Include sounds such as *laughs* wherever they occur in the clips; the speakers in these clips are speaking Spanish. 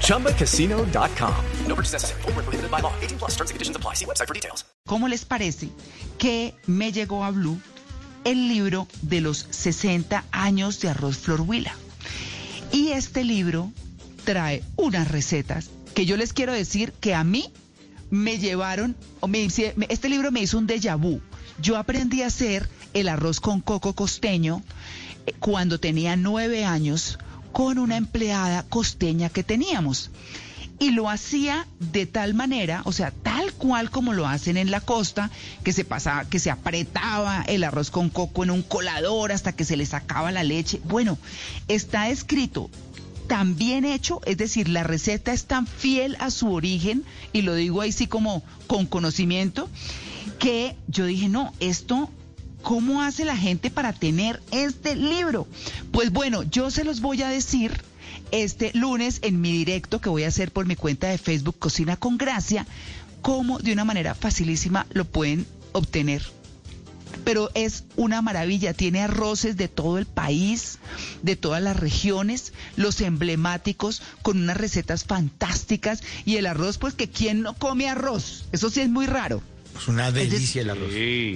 ChumbaCasino.com. No purchase necessary. Full prohibited by law. 18 plus terms and conditions apply. See website for details. ¿Cómo les parece que me llegó a Blue el libro de los 60 años de arroz Flor Huila? Y este libro trae unas recetas que yo les quiero decir que a mí me llevaron, o me, este libro me hizo un déjà vu. Yo aprendí a hacer el arroz con coco costeño eh, cuando tenía nueve años con una empleada costeña que teníamos. Y lo hacía de tal manera, o sea, tal cual como lo hacen en la costa, que se pasaba, que se apretaba el arroz con coco en un colador hasta que se le sacaba la leche. Bueno, está escrito tan bien hecho, es decir, la receta es tan fiel a su origen, y lo digo ahí sí como con conocimiento, que yo dije, no, esto, ¿cómo hace la gente para tener este libro? Pues bueno, yo se los voy a decir este lunes en mi directo que voy a hacer por mi cuenta de Facebook Cocina con Gracia, cómo de una manera facilísima lo pueden obtener pero es una maravilla. Tiene arroces de todo el país, de todas las regiones, los emblemáticos, con unas recetas fantásticas. Y el arroz, pues que quién no come arroz. Eso sí es muy raro. Es una delicia el arroz.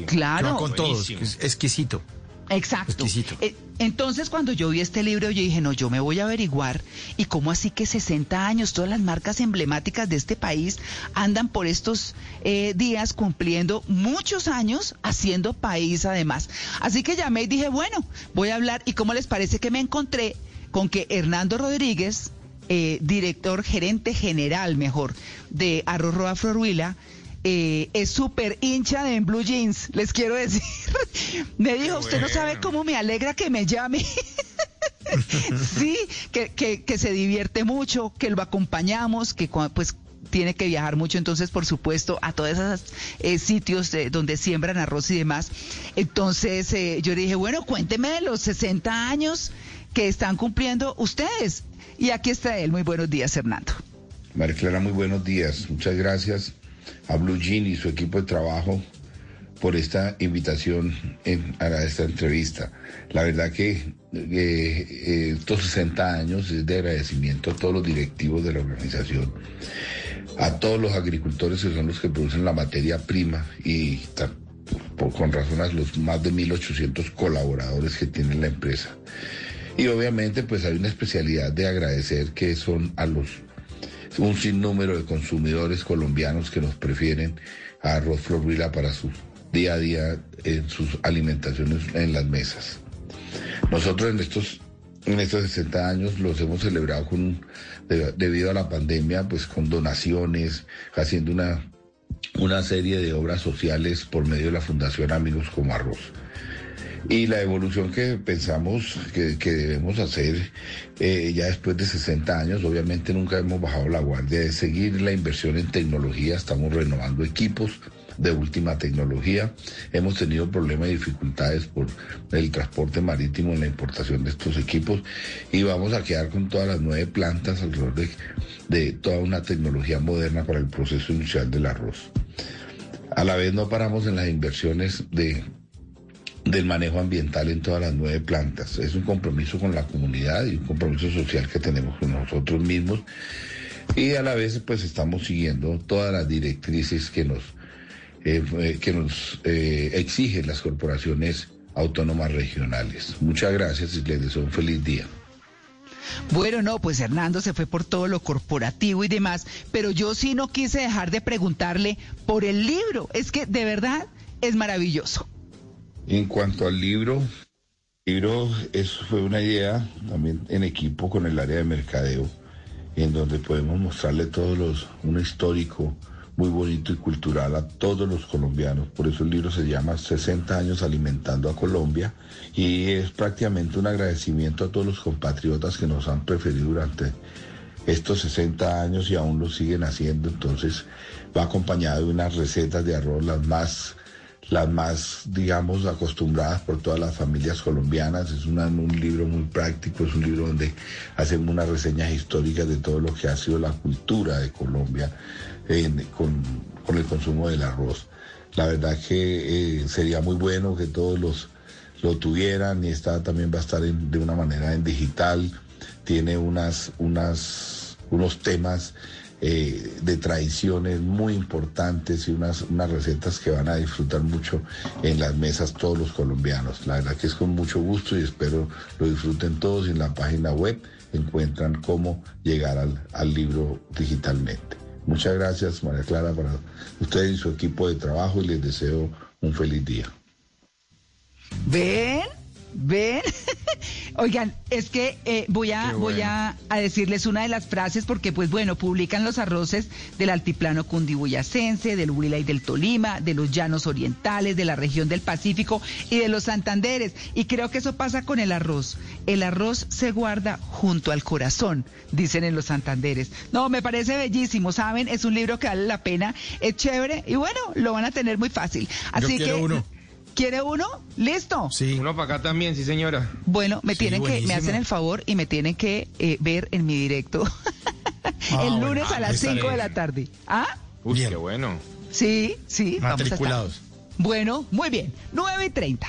Claro. con todos, es exquisito. Exacto. Eh, entonces, cuando yo vi este libro, yo dije, no, yo me voy a averiguar. ¿Y cómo así que 60 años, todas las marcas emblemáticas de este país andan por estos eh, días cumpliendo muchos años haciendo país además? Así que llamé y dije, bueno, voy a hablar. ¿Y cómo les parece que me encontré con que Hernando Rodríguez, eh, director, gerente general, mejor, de Arroz Roa Floruila, eh, es súper hincha de en Blue Jeans, les quiero decir. *laughs* me dijo, usted no sabe cómo me alegra que me llame. *laughs* sí, que, que, se divierte mucho, que lo acompañamos, que pues tiene que viajar mucho, entonces por supuesto a todos esos eh, sitios donde siembran arroz y demás. Entonces eh, yo le dije, bueno, cuénteme de los 60 años que están cumpliendo ustedes. Y aquí está él. Muy buenos días, Hernando. María Clara, muy buenos días. Muchas gracias a Blue Jean y su equipo de trabajo por esta invitación a esta entrevista. La verdad que eh, estos 60 años es de agradecimiento a todos los directivos de la organización, a todos los agricultores que son los que producen la materia prima y con razón a los más de 1.800 colaboradores que tiene la empresa. Y obviamente pues hay una especialidad de agradecer que son a los un sinnúmero de consumidores colombianos que nos prefieren a arroz florvila para su día a día en sus alimentaciones en las mesas. Nosotros en estos en estos 60 años los hemos celebrado con debido a la pandemia pues con donaciones, haciendo una una serie de obras sociales por medio de la Fundación Amigos como Arroz. Y la evolución que pensamos que, debemos hacer eh, ya después de 60 años, obviamente nunca hemos bajado la guardia, es seguir la inversión en tecnología, estamos renovando equipos de última tecnología. Hemos tenido problemas y dificultades por el transporte marítimo en la importación de estos equipos y vamos a quedar con todas las nueve plantas alrededor de, de toda una tecnología moderna para el proceso industrial del arroz. A la vez no paramos en las inversiones de del manejo ambiental en todas las nueve plantas. Es un compromiso con la comunidad y un compromiso social que tenemos con nosotros mismos. Y a la vez pues estamos siguiendo todas las directrices que nos, eh, eh, que nos eh, exigen las corporaciones autónomas regionales. Muchas gracias y les deseo un feliz día. Bueno, no, pues Hernando se fue por todo lo corporativo y demás, pero yo sí no quise dejar de preguntarle por el libro. Es que de verdad es maravilloso. En cuanto al libro, el libro eso fue una idea también en equipo con el área de mercadeo, en donde podemos mostrarle todos los, un histórico muy bonito y cultural a todos los colombianos. Por eso el libro se llama 60 años alimentando a Colombia y es prácticamente un agradecimiento a todos los compatriotas que nos han preferido durante estos 60 años y aún lo siguen haciendo. Entonces, va acompañado de unas recetas de arroz las más las más, digamos, acostumbradas por todas las familias colombianas. Es un libro muy práctico, es un libro donde hacemos unas reseñas históricas de todo lo que ha sido la cultura de Colombia con, el consumo del arroz. La verdad que eh, sería muy bueno que todos los lo tuvieran y está también va a estar de una manera en digital. Tiene unas, unas, unos temas eh, de tradiciones muy importantes y unas, unas recetas que van a disfrutar mucho en las mesas todos los colombianos. La verdad que es con mucho gusto y espero lo disfruten todos en la página web encuentran cómo llegar al, al libro digitalmente. Muchas gracias María Clara para ustedes y su equipo de trabajo y les deseo un feliz día. ¿Ven? ¿Ven? *laughs* *laughs* Oigan, es que eh, voy a voy a, decirles una de las frases porque, pues bueno, publican los arroces del altiplano cundiboyacense, del Huila y del Tolima, de los llanos orientales, de la región del Pacífico y de los Santanderes. Y creo que eso pasa con el arroz. El arroz se guarda junto al corazón, dicen en los Santanderes. No, me parece bellísimo, ¿saben? Es un libro que vale la pena, es chévere y bueno, lo van a tener muy fácil. Así que... Uno. ¿Quiere uno? ¿Listo? Sí. Uno para acá también, sí, señora. Bueno, me tienen que, me hacen el favor y me tienen que eh, ver en mi directo *laughs* ah, el lunes a las 5 de la tarde. ¿Ah? Uy, qué bueno. Sí, sí. Matriculados. Bueno, muy bien. 9 y 30.